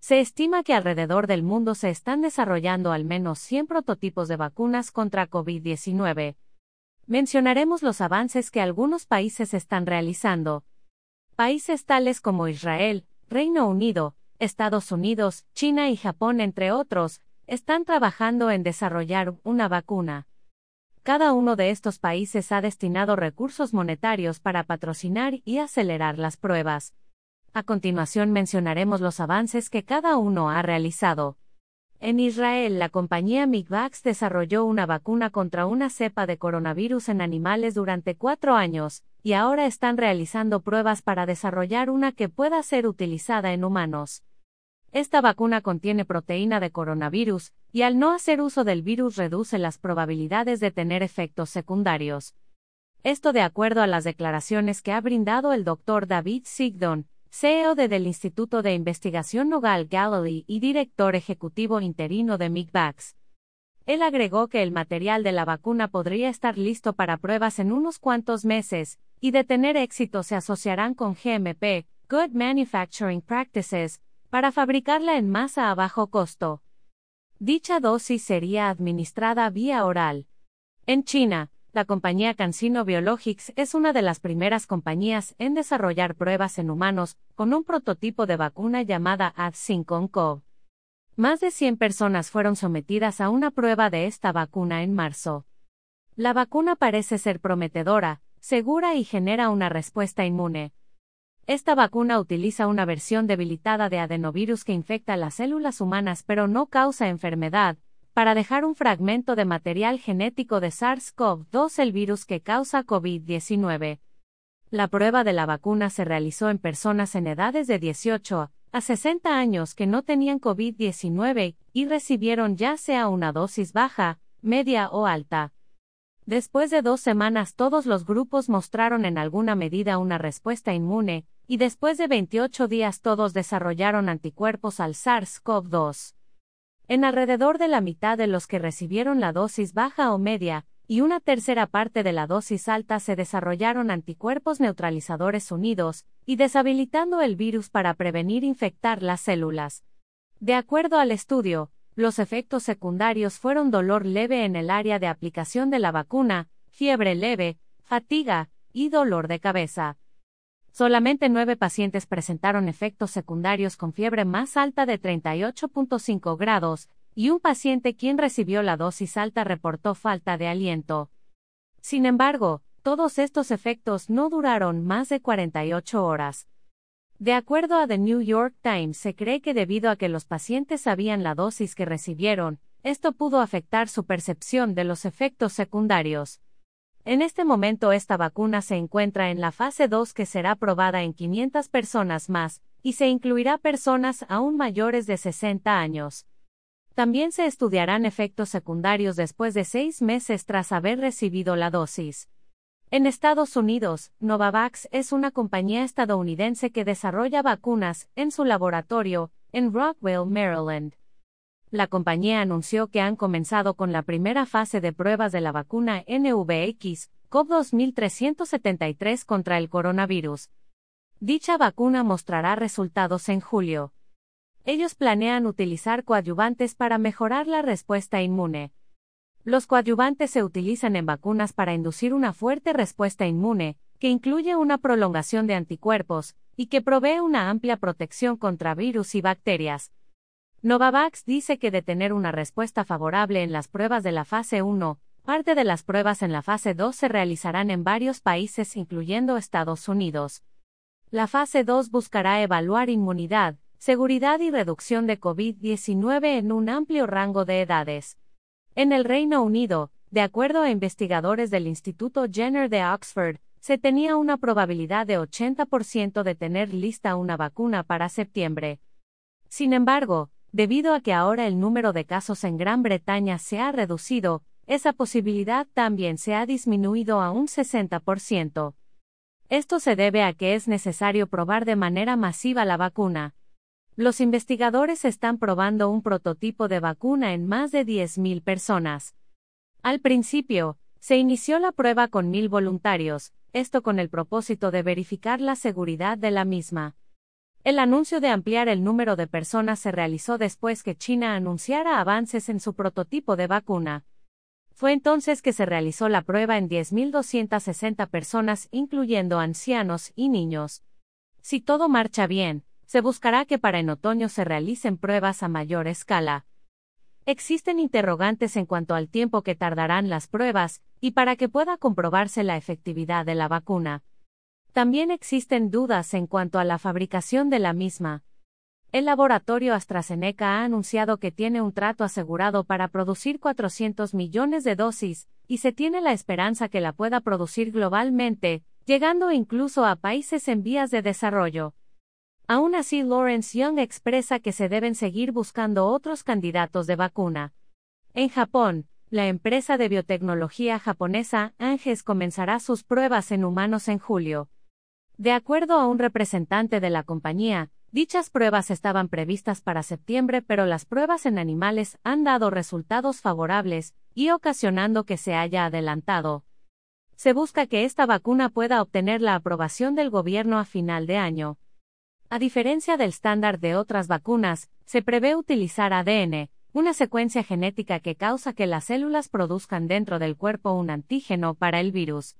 Se estima que alrededor del mundo se están desarrollando al menos 100 prototipos de vacunas contra COVID-19. Mencionaremos los avances que algunos países están realizando. Países tales como Israel, Reino Unido, Estados Unidos, China y Japón, entre otros, están trabajando en desarrollar una vacuna. Cada uno de estos países ha destinado recursos monetarios para patrocinar y acelerar las pruebas. A continuación mencionaremos los avances que cada uno ha realizado. En Israel, la compañía Migvax desarrolló una vacuna contra una cepa de coronavirus en animales durante cuatro años, y ahora están realizando pruebas para desarrollar una que pueda ser utilizada en humanos. Esta vacuna contiene proteína de coronavirus, y al no hacer uso del virus reduce las probabilidades de tener efectos secundarios. Esto de acuerdo a las declaraciones que ha brindado el doctor David Sigdon, CEO del Instituto de Investigación Nogal Galilee y director ejecutivo interino de MIGVAX. Él agregó que el material de la vacuna podría estar listo para pruebas en unos cuantos meses, y de tener éxito se asociarán con GMP, Good Manufacturing Practices, para fabricarla en masa a bajo costo. Dicha dosis sería administrada vía oral. En China, la compañía CanSino Biologics es una de las primeras compañías en desarrollar pruebas en humanos con un prototipo de vacuna llamada AD5-CoV. Más de 100 personas fueron sometidas a una prueba de esta vacuna en marzo. La vacuna parece ser prometedora, segura y genera una respuesta inmune, esta vacuna utiliza una versión debilitada de adenovirus que infecta las células humanas pero no causa enfermedad, para dejar un fragmento de material genético de SARS-CoV-2 el virus que causa COVID-19. La prueba de la vacuna se realizó en personas en edades de 18 a 60 años que no tenían COVID-19 y recibieron ya sea una dosis baja, media o alta. Después de dos semanas todos los grupos mostraron en alguna medida una respuesta inmune, y después de 28 días todos desarrollaron anticuerpos al SARS-CoV-2. En alrededor de la mitad de los que recibieron la dosis baja o media, y una tercera parte de la dosis alta se desarrollaron anticuerpos neutralizadores unidos, y deshabilitando el virus para prevenir infectar las células. De acuerdo al estudio, los efectos secundarios fueron dolor leve en el área de aplicación de la vacuna, fiebre leve, fatiga, y dolor de cabeza. Solamente nueve pacientes presentaron efectos secundarios con fiebre más alta de 38.5 grados, y un paciente quien recibió la dosis alta reportó falta de aliento. Sin embargo, todos estos efectos no duraron más de 48 horas. De acuerdo a The New York Times, se cree que debido a que los pacientes sabían la dosis que recibieron, esto pudo afectar su percepción de los efectos secundarios. En este momento esta vacuna se encuentra en la fase 2 que será probada en 500 personas más, y se incluirá personas aún mayores de 60 años. También se estudiarán efectos secundarios después de seis meses tras haber recibido la dosis. En Estados Unidos, Novavax es una compañía estadounidense que desarrolla vacunas en su laboratorio, en Rockwell, Maryland. La compañía anunció que han comenzado con la primera fase de pruebas de la vacuna NVX, COV2373 contra el coronavirus. Dicha vacuna mostrará resultados en julio. Ellos planean utilizar coadyuvantes para mejorar la respuesta inmune. Los coadyuvantes se utilizan en vacunas para inducir una fuerte respuesta inmune, que incluye una prolongación de anticuerpos, y que provee una amplia protección contra virus y bacterias. Novavax dice que de tener una respuesta favorable en las pruebas de la fase 1, parte de las pruebas en la fase 2 se realizarán en varios países incluyendo Estados Unidos. La fase 2 buscará evaluar inmunidad, seguridad y reducción de COVID-19 en un amplio rango de edades. En el Reino Unido, de acuerdo a investigadores del Instituto Jenner de Oxford, se tenía una probabilidad de 80% de tener lista una vacuna para septiembre. Sin embargo, Debido a que ahora el número de casos en Gran Bretaña se ha reducido, esa posibilidad también se ha disminuido a un 60%. Esto se debe a que es necesario probar de manera masiva la vacuna. Los investigadores están probando un prototipo de vacuna en más de 10.000 personas. Al principio, se inició la prueba con mil voluntarios, esto con el propósito de verificar la seguridad de la misma. El anuncio de ampliar el número de personas se realizó después que China anunciara avances en su prototipo de vacuna. Fue entonces que se realizó la prueba en 10.260 personas, incluyendo ancianos y niños. Si todo marcha bien, se buscará que para en otoño se realicen pruebas a mayor escala. Existen interrogantes en cuanto al tiempo que tardarán las pruebas, y para que pueda comprobarse la efectividad de la vacuna. También existen dudas en cuanto a la fabricación de la misma. El laboratorio AstraZeneca ha anunciado que tiene un trato asegurado para producir 400 millones de dosis, y se tiene la esperanza que la pueda producir globalmente, llegando incluso a países en vías de desarrollo. Aún así, Lawrence Young expresa que se deben seguir buscando otros candidatos de vacuna. En Japón, la empresa de biotecnología japonesa Anges comenzará sus pruebas en humanos en julio. De acuerdo a un representante de la compañía, dichas pruebas estaban previstas para septiembre, pero las pruebas en animales han dado resultados favorables, y ocasionando que se haya adelantado. Se busca que esta vacuna pueda obtener la aprobación del gobierno a final de año. A diferencia del estándar de otras vacunas, se prevé utilizar ADN, una secuencia genética que causa que las células produzcan dentro del cuerpo un antígeno para el virus.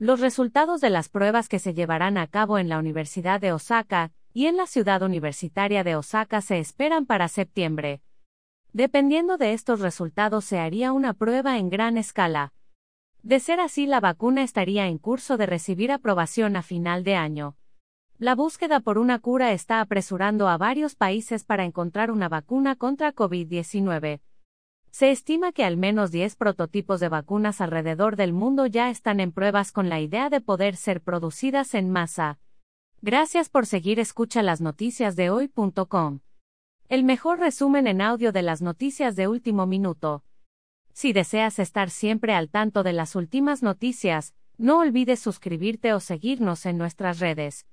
Los resultados de las pruebas que se llevarán a cabo en la Universidad de Osaka y en la ciudad universitaria de Osaka se esperan para septiembre. Dependiendo de estos resultados se haría una prueba en gran escala. De ser así, la vacuna estaría en curso de recibir aprobación a final de año. La búsqueda por una cura está apresurando a varios países para encontrar una vacuna contra COVID-19. Se estima que al menos 10 prototipos de vacunas alrededor del mundo ya están en pruebas con la idea de poder ser producidas en masa. Gracias por seguir escucha las noticias de hoy.com. El mejor resumen en audio de las noticias de último minuto. Si deseas estar siempre al tanto de las últimas noticias, no olvides suscribirte o seguirnos en nuestras redes.